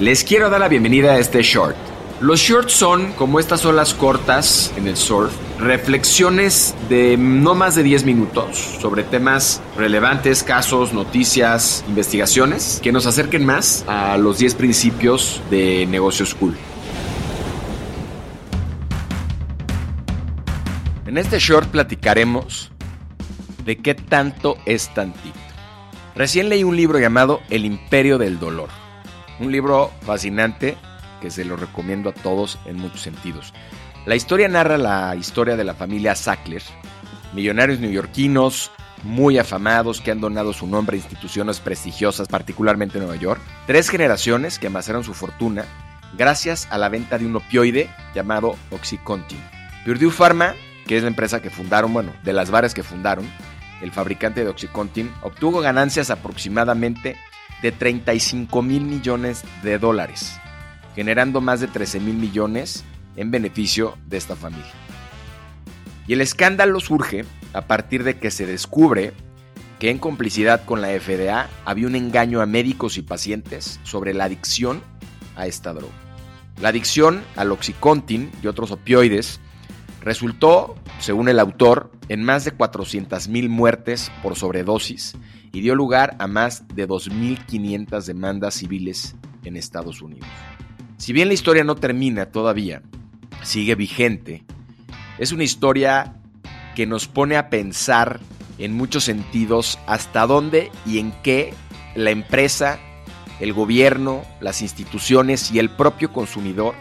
Les quiero dar la bienvenida a este short. Los shorts son, como estas olas cortas en el surf, reflexiones de no más de 10 minutos sobre temas relevantes, casos, noticias, investigaciones que nos acerquen más a los 10 principios de negocios cool. En este short platicaremos de qué tanto es tantito. Recién leí un libro llamado El Imperio del Dolor un libro fascinante que se lo recomiendo a todos en muchos sentidos. La historia narra la historia de la familia Sackler, millonarios neoyorquinos muy afamados que han donado su nombre a instituciones prestigiosas, particularmente en Nueva York. Tres generaciones que amasaron su fortuna gracias a la venta de un opioide llamado Oxycontin. Purdue Pharma, que es la empresa que fundaron, bueno, de las varias que fundaron, el fabricante de Oxycontin, obtuvo ganancias aproximadamente de 35 mil millones de dólares, generando más de 13 mil millones en beneficio de esta familia. Y el escándalo surge a partir de que se descubre que en complicidad con la FDA había un engaño a médicos y pacientes sobre la adicción a esta droga. La adicción al oxycontin y otros opioides resultó, según el autor, en más de 400.000 muertes por sobredosis y dio lugar a más de 2.500 demandas civiles en Estados Unidos. Si bien la historia no termina todavía, sigue vigente, es una historia que nos pone a pensar en muchos sentidos hasta dónde y en qué la empresa, el gobierno, las instituciones y el propio consumidor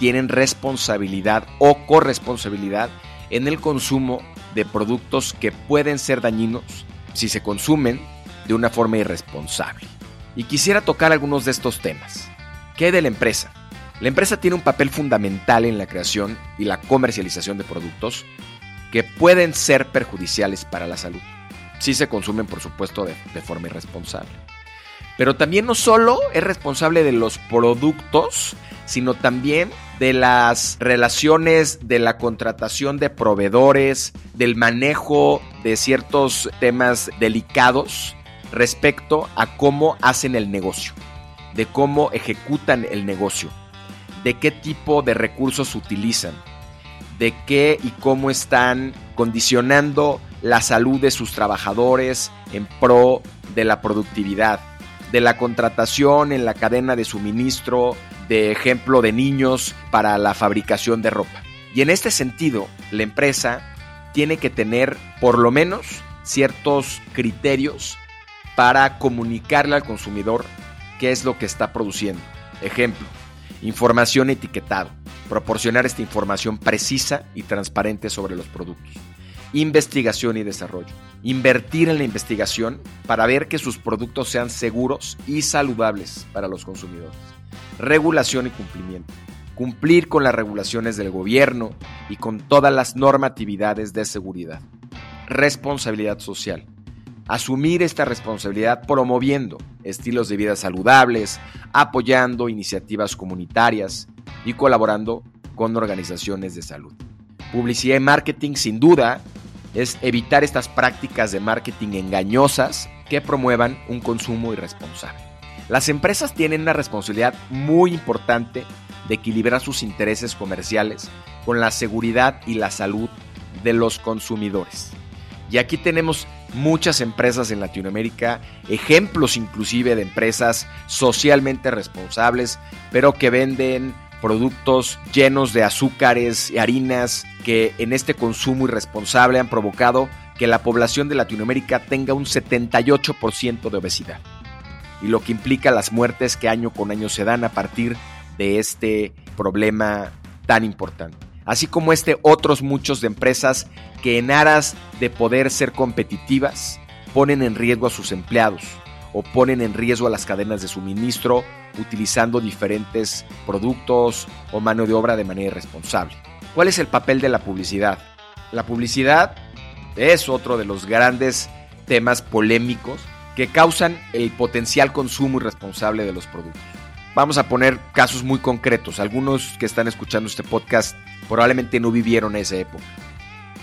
tienen responsabilidad o corresponsabilidad en el consumo de productos que pueden ser dañinos si se consumen de una forma irresponsable. Y quisiera tocar algunos de estos temas. ¿Qué de la empresa? La empresa tiene un papel fundamental en la creación y la comercialización de productos que pueden ser perjudiciales para la salud. Si se consumen, por supuesto, de, de forma irresponsable. Pero también no solo es responsable de los productos, sino también de las relaciones de la contratación de proveedores, del manejo de ciertos temas delicados respecto a cómo hacen el negocio, de cómo ejecutan el negocio, de qué tipo de recursos utilizan, de qué y cómo están condicionando la salud de sus trabajadores en pro de la productividad, de la contratación en la cadena de suministro, de ejemplo de niños para la fabricación de ropa. Y en este sentido, la empresa tiene que tener por lo menos ciertos criterios para comunicarle al consumidor qué es lo que está produciendo. Ejemplo, información etiquetado, proporcionar esta información precisa y transparente sobre los productos. Investigación y desarrollo, invertir en la investigación para ver que sus productos sean seguros y saludables para los consumidores regulación y cumplimiento. Cumplir con las regulaciones del gobierno y con todas las normatividades de seguridad. Responsabilidad social. Asumir esta responsabilidad promoviendo estilos de vida saludables, apoyando iniciativas comunitarias y colaborando con organizaciones de salud. Publicidad y marketing sin duda es evitar estas prácticas de marketing engañosas que promuevan un consumo irresponsable. Las empresas tienen una responsabilidad muy importante de equilibrar sus intereses comerciales con la seguridad y la salud de los consumidores. Y aquí tenemos muchas empresas en Latinoamérica, ejemplos inclusive de empresas socialmente responsables, pero que venden productos llenos de azúcares y harinas que en este consumo irresponsable han provocado que la población de Latinoamérica tenga un 78% de obesidad y lo que implica las muertes que año con año se dan a partir de este problema tan importante. Así como este, otros muchos de empresas que en aras de poder ser competitivas ponen en riesgo a sus empleados o ponen en riesgo a las cadenas de suministro utilizando diferentes productos o mano de obra de manera irresponsable. ¿Cuál es el papel de la publicidad? La publicidad es otro de los grandes temas polémicos que causan el potencial consumo irresponsable de los productos. Vamos a poner casos muy concretos. Algunos que están escuchando este podcast probablemente no vivieron esa época.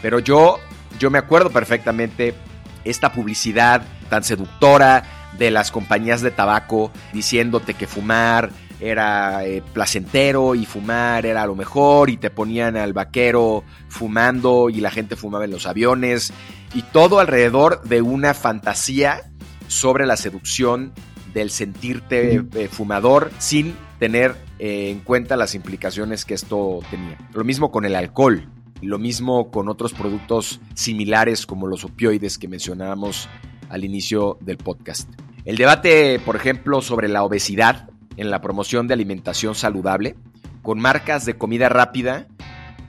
Pero yo, yo me acuerdo perfectamente esta publicidad tan seductora de las compañías de tabaco diciéndote que fumar era eh, placentero y fumar era lo mejor y te ponían al vaquero fumando y la gente fumaba en los aviones y todo alrededor de una fantasía sobre la seducción del sentirte eh, fumador sin tener eh, en cuenta las implicaciones que esto tenía. Lo mismo con el alcohol. Lo mismo con otros productos similares como los opioides que mencionábamos al inicio del podcast. El debate, por ejemplo, sobre la obesidad en la promoción de alimentación saludable, con marcas de comida rápida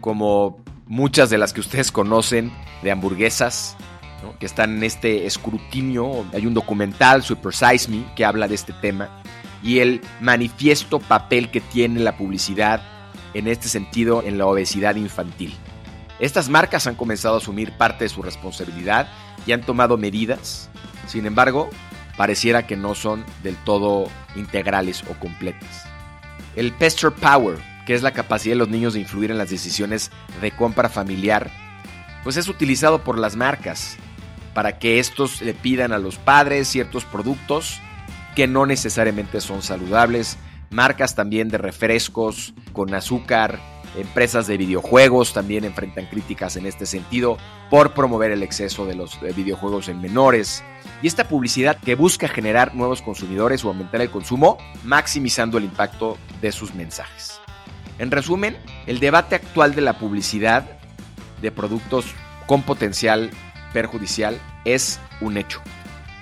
como muchas de las que ustedes conocen, de hamburguesas, que están en este escrutinio. Hay un documental, Super Size Me, que habla de este tema, y el manifiesto papel que tiene la publicidad en este sentido en la obesidad infantil. Estas marcas han comenzado a asumir parte de su responsabilidad y han tomado medidas, sin embargo, pareciera que no son del todo integrales o completas. El Pester Power, que es la capacidad de los niños de influir en las decisiones de compra familiar, pues es utilizado por las marcas para que estos le pidan a los padres ciertos productos que no necesariamente son saludables, marcas también de refrescos con azúcar, Empresas de videojuegos también enfrentan críticas en este sentido por promover el exceso de los videojuegos en menores. Y esta publicidad que busca generar nuevos consumidores o aumentar el consumo, maximizando el impacto de sus mensajes. En resumen, el debate actual de la publicidad de productos con potencial perjudicial es un hecho.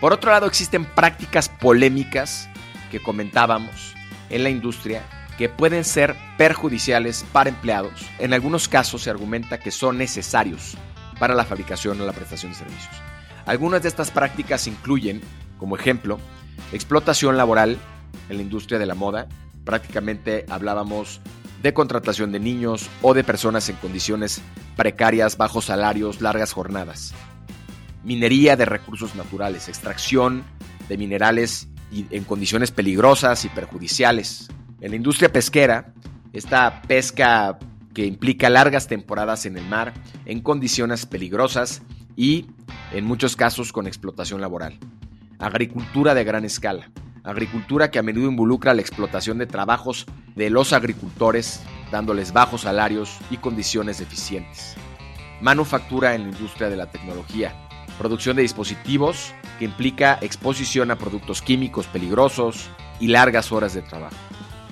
Por otro lado, existen prácticas polémicas que comentábamos en la industria que pueden ser perjudiciales para empleados. En algunos casos se argumenta que son necesarios para la fabricación o la prestación de servicios. Algunas de estas prácticas incluyen, como ejemplo, explotación laboral en la industria de la moda. Prácticamente hablábamos de contratación de niños o de personas en condiciones precarias, bajos salarios, largas jornadas. Minería de recursos naturales, extracción de minerales en condiciones peligrosas y perjudiciales, en la industria pesquera, esta pesca que implica largas temporadas en el mar, en condiciones peligrosas y, en muchos casos, con explotación laboral. Agricultura de gran escala. Agricultura que a menudo involucra la explotación de trabajos de los agricultores, dándoles bajos salarios y condiciones deficientes. Manufactura en la industria de la tecnología. Producción de dispositivos que implica exposición a productos químicos peligrosos y largas horas de trabajo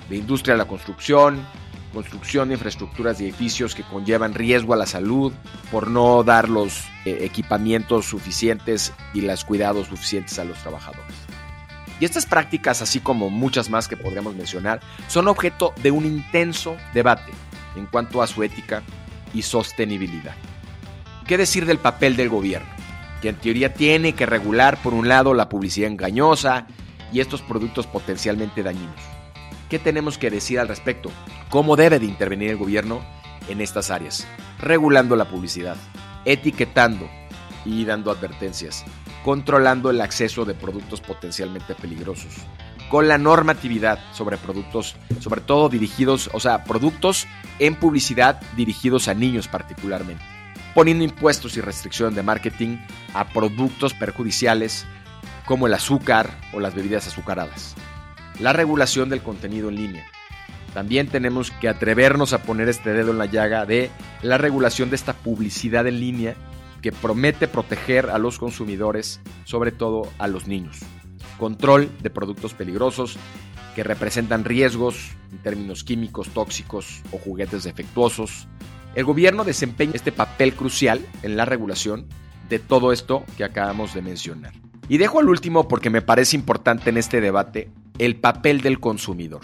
de industria de la construcción, construcción de infraestructuras de edificios que conllevan riesgo a la salud por no dar los eh, equipamientos suficientes y los cuidados suficientes a los trabajadores. Y estas prácticas, así como muchas más que podríamos mencionar, son objeto de un intenso debate en cuanto a su ética y sostenibilidad. ¿Qué decir del papel del gobierno? Que en teoría tiene que regular, por un lado, la publicidad engañosa y estos productos potencialmente dañinos ¿Qué tenemos que decir al respecto? ¿Cómo debe de intervenir el gobierno en estas áreas? Regulando la publicidad, etiquetando y dando advertencias, controlando el acceso de productos potencialmente peligrosos, con la normatividad sobre productos, sobre todo dirigidos, o sea, productos en publicidad dirigidos a niños particularmente, poniendo impuestos y restricción de marketing a productos perjudiciales como el azúcar o las bebidas azucaradas la regulación del contenido en línea. También tenemos que atrevernos a poner este dedo en la llaga de la regulación de esta publicidad en línea que promete proteger a los consumidores, sobre todo a los niños. Control de productos peligrosos que representan riesgos en términos químicos, tóxicos o juguetes defectuosos. El gobierno desempeña este papel crucial en la regulación de todo esto que acabamos de mencionar. Y dejo al último porque me parece importante en este debate el papel del consumidor.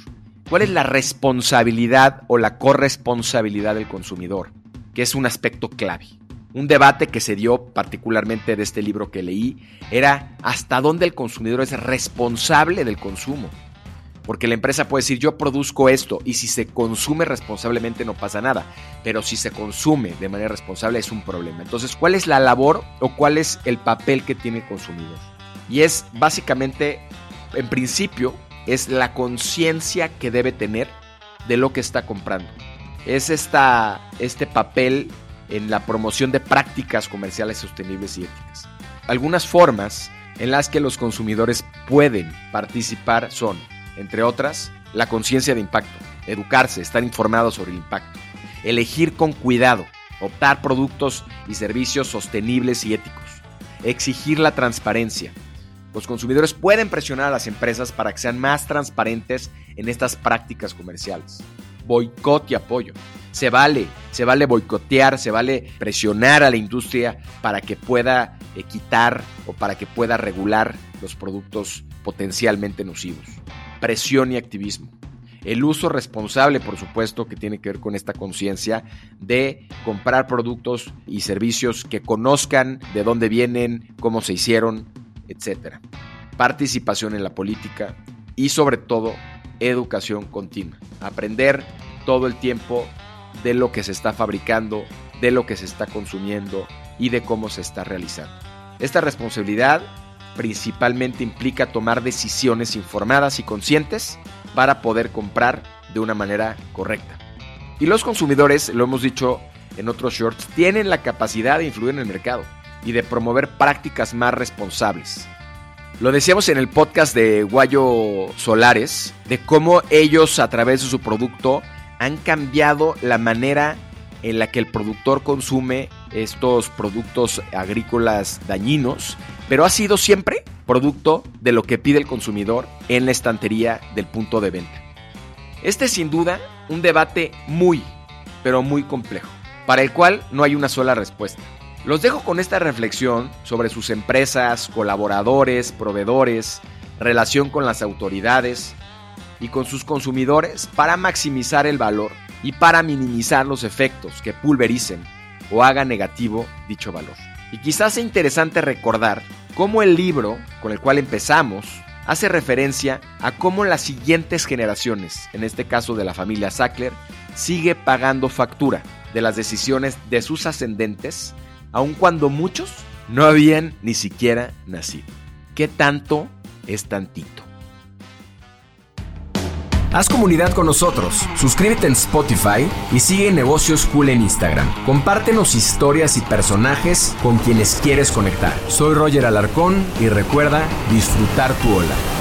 ¿Cuál es la responsabilidad o la corresponsabilidad del consumidor? Que es un aspecto clave. Un debate que se dio particularmente de este libro que leí era hasta dónde el consumidor es responsable del consumo. Porque la empresa puede decir yo produzco esto y si se consume responsablemente no pasa nada. Pero si se consume de manera responsable es un problema. Entonces, ¿cuál es la labor o cuál es el papel que tiene el consumidor? Y es básicamente, en principio, es la conciencia que debe tener de lo que está comprando. Es esta, este papel en la promoción de prácticas comerciales sostenibles y éticas. Algunas formas en las que los consumidores pueden participar son entre otras, la conciencia de impacto, educarse, estar informados sobre el impacto, elegir con cuidado, optar productos y servicios sostenibles y éticos, exigir la transparencia. Los consumidores pueden presionar a las empresas para que sean más transparentes en estas prácticas comerciales. Boicot y apoyo. Se vale, se vale boicotear, se vale presionar a la industria para que pueda quitar o para que pueda regular los productos potencialmente nocivos presión y activismo. El uso responsable, por supuesto, que tiene que ver con esta conciencia de comprar productos y servicios que conozcan de dónde vienen, cómo se hicieron, etc. Participación en la política y sobre todo educación continua. Aprender todo el tiempo de lo que se está fabricando, de lo que se está consumiendo y de cómo se está realizando. Esta responsabilidad principalmente implica tomar decisiones informadas y conscientes para poder comprar de una manera correcta. Y los consumidores, lo hemos dicho en otros shorts, tienen la capacidad de influir en el mercado y de promover prácticas más responsables. Lo decíamos en el podcast de Guayo Solares, de cómo ellos a través de su producto han cambiado la manera en la que el productor consume estos productos agrícolas dañinos, pero ha sido siempre producto de lo que pide el consumidor en la estantería del punto de venta. Este es sin duda un debate muy, pero muy complejo, para el cual no hay una sola respuesta. Los dejo con esta reflexión sobre sus empresas, colaboradores, proveedores, relación con las autoridades y con sus consumidores para maximizar el valor y para minimizar los efectos que pulvericen o hagan negativo dicho valor. Y quizás sea interesante recordar cómo el libro con el cual empezamos hace referencia a cómo las siguientes generaciones, en este caso de la familia Sackler, sigue pagando factura de las decisiones de sus ascendentes, aun cuando muchos no habían ni siquiera nacido. ¿Qué tanto es tantito? Haz comunidad con nosotros, suscríbete en Spotify y sigue Negocios Cool en Instagram. Compártenos historias y personajes con quienes quieres conectar. Soy Roger Alarcón y recuerda disfrutar tu ola.